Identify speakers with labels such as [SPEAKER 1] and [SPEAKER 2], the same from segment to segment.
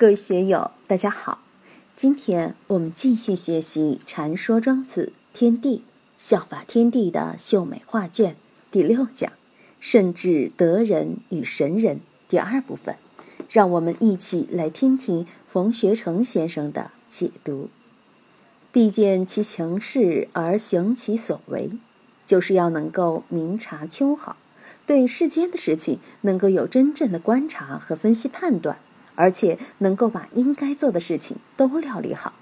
[SPEAKER 1] 各位学友，大家好。今天我们继续学习《禅说庄子天地效法天地的秀美画卷》第六讲“甚至德人与神人”第二部分。让我们一起来听听冯学成先生的解读。必见其情势而行其所为，就是要能够明察秋毫，对世间的事情能够有真正的观察和分析判断。而且能够把应该做的事情都料理好，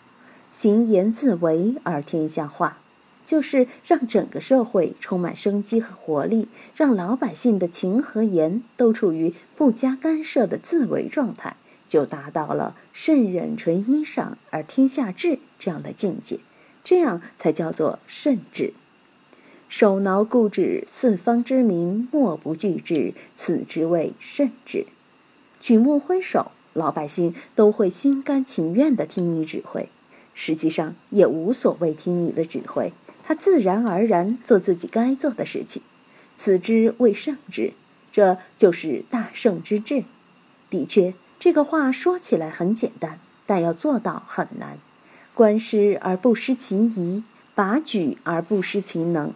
[SPEAKER 1] 行言自为而天下化，就是让整个社会充满生机和活力，让老百姓的情和言都处于不加干涉的自为状态，就达到了圣人纯衣裳而天下治这样的境界，这样才叫做圣治。手挠固执，四方之民莫不惧之，此之谓圣治。举目挥手。老百姓都会心甘情愿地听你指挥，实际上也无所谓听你的指挥，他自然而然做自己该做的事情，此之谓圣之，这就是大圣之治。的确，这个话说起来很简单，但要做到很难。观师而不失其仪，拔举而不失其能，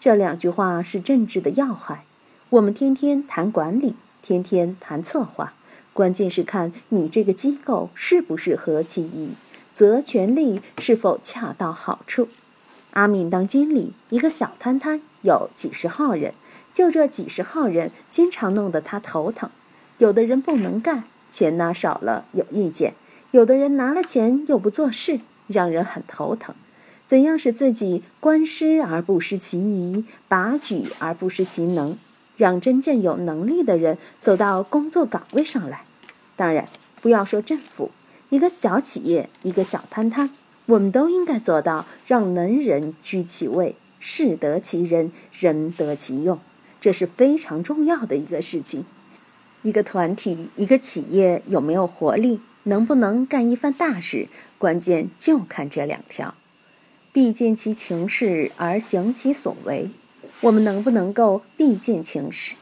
[SPEAKER 1] 这两句话是政治的要害。我们天天谈管理，天天谈策划。关键是看你这个机构是不是合其意，则权力是否恰到好处。阿敏当经理，一个小摊摊有几十号人，就这几十号人经常弄得他头疼。有的人不能干，钱拿少了有意见；有的人拿了钱又不做事，让人很头疼。怎样使自己观师而不失其仪，拔举而不失其能？让真正有能力的人走到工作岗位上来。当然，不要说政府，一个小企业，一个小摊摊，我们都应该做到让能人居其位，事得其人，人得其用，这是非常重要的一个事情。一个团体，一个企业有没有活力，能不能干一番大事，关键就看这两条：必见其情势而行其所为。我们能不能够必见情势？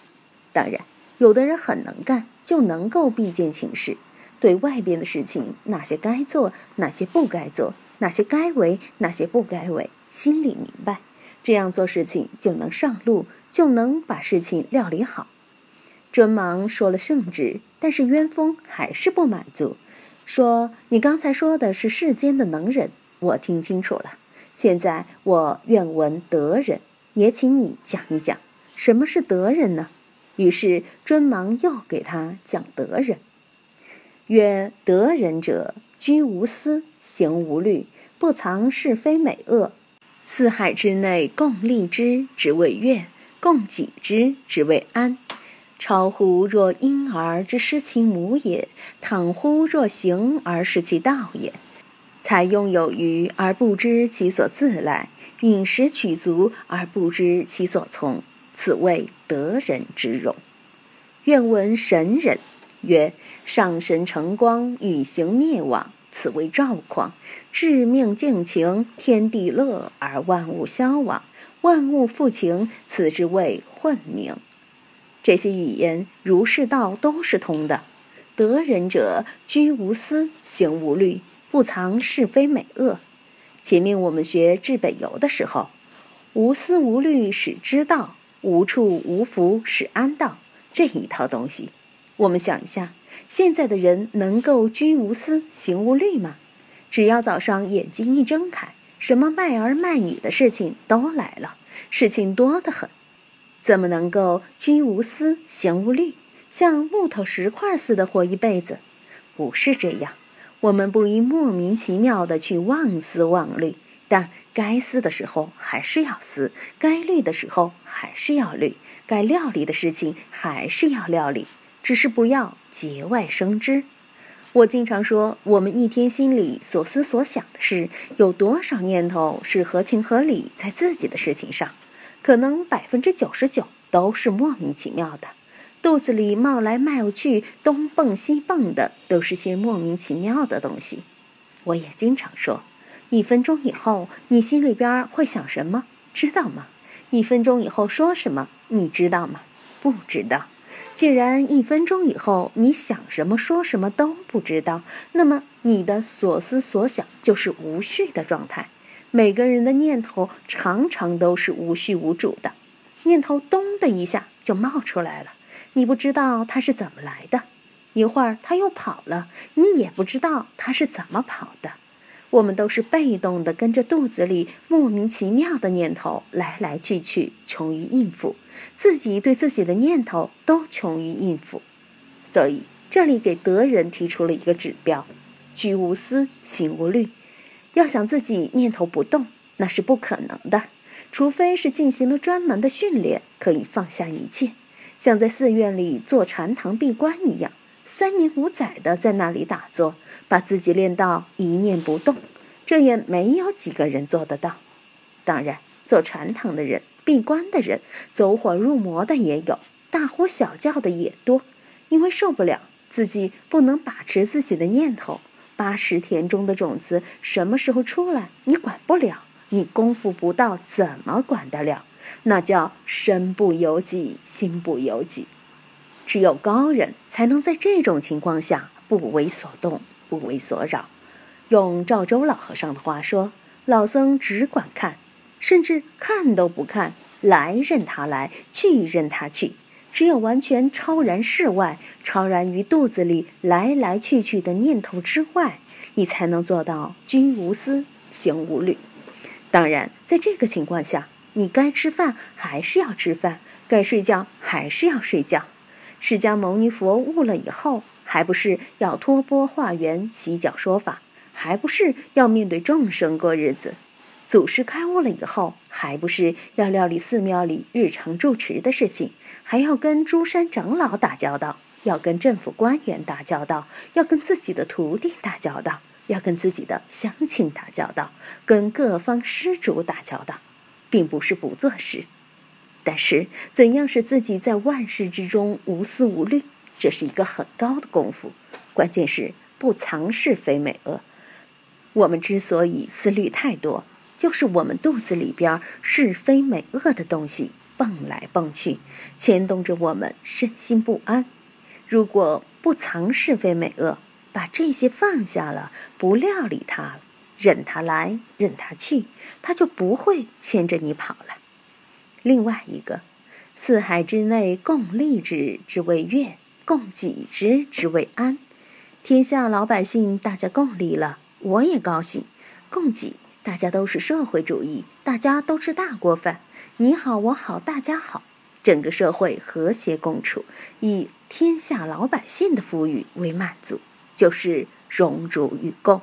[SPEAKER 1] 当然，有的人很能干，就能够必见情势。对外边的事情，哪些该做，哪些不该做，哪些该为，哪些不该为，心里明白，这样做事情就能上路，就能把事情料理好。尊忙说了圣旨，但是渊风还是不满足，说：“你刚才说的是世间的能人，我听清楚了。现在我愿闻德人。”也请你讲一讲，什么是德人呢？于是尊芒又给他讲德人，曰：德人者，居无私，行无虑，不藏是非美恶。四海之内，共利之，之谓乐；共己之，之谓安。超乎若婴儿之失其母也，倘乎若行而失其道也。采用有余而不知其所自来。饮食取足而不知其所从，此谓得人之容。愿闻神人曰：上神成光，与行灭亡，此谓赵况。致命静情，天地乐而万物消亡，万物复情，此之谓混冥。这些语言，儒释道都是通的。得人者，居无私，行无虑，不藏是非美恶。前面我们学治北游的时候，无思无虑使知道，无处无福使安道这一套东西，我们想一下，现在的人能够居无思行无虑吗？只要早上眼睛一睁开，什么卖儿卖女的事情都来了，事情多得很，怎么能够居无思行无虑，像木头石块似的活一辈子？不是这样。我们不应莫名其妙的去妄思妄虑，但该思的时候还是要思，该虑的时候还是要虑，该料理的事情还是要料理，只是不要节外生枝。我经常说，我们一天心里所思所想的事，有多少念头是合情合理在自己的事情上？可能百分之九十九都是莫名其妙的。肚子里冒来冒去，东蹦西蹦的，都是些莫名其妙的东西。我也经常说，一分钟以后你心里边会想什么，知道吗？一分钟以后说什么，你知道吗？不知道。既然一分钟以后你想什么说什么都不知道，那么你的所思所想就是无序的状态。每个人的念头常常都是无序无主的，念头咚的一下就冒出来了，你不知道它是怎么来的，一会儿它又跑了，你也不知道它是怎么跑的。我们都是被动的，跟着肚子里莫名其妙的念头来来去去，穷于应付，自己对自己的念头都穷于应付，所以这里给德人提出了一个指标：居无思，行无虑。要想自己念头不动，那是不可能的，除非是进行了专门的训练，可以放下一切，像在寺院里坐禅堂闭关一样。三年五载的在那里打坐，把自己练到一念不动，这也没有几个人做得到。当然，做禅堂的人、闭关的人、走火入魔的也有，大呼小叫的也多，因为受不了自己不能把持自己的念头。八十田中的种子什么时候出来，你管不了，你功夫不到，怎么管得了？那叫身不由己，心不由己。只有高人才能在这种情况下不为所动，不为所扰。用赵州老和尚的话说：“老僧只管看，甚至看都不看，来任他来，去任他去。只有完全超然世外，超然于肚子里来来去去的念头之外，你才能做到君无思，行无虑。当然，在这个情况下，你该吃饭还是要吃饭，该睡觉还是要睡觉。”释迦牟尼佛悟了以后，还不是要托钵化缘、洗脚说法，还不是要面对众生过日子？祖师开悟了以后，还不是要料理寺庙里日常住持的事情，还要跟诸山长老打交道，要跟政府官员打交道，要跟自己的徒弟打交道，要跟自己的乡亲打交道，跟各方施主打交道，并不是不做事。但是，怎样使自己在万事之中无思无虑，这是一个很高的功夫。关键是不藏是非美恶。我们之所以思虑太多，就是我们肚子里边是非美恶的东西蹦来蹦去，牵动着我们身心不安。如果不藏是非美恶，把这些放下了，不料理它了，任他来，任他去，他就不会牵着你跑了。另外一个，四海之内共利之之为乐，共己之之为安。天下老百姓大家共利了，我也高兴。共己，大家都是社会主义，大家都吃大锅饭，你好我好大家好，整个社会和谐共处，以天下老百姓的富裕为满足，就是荣辱与共。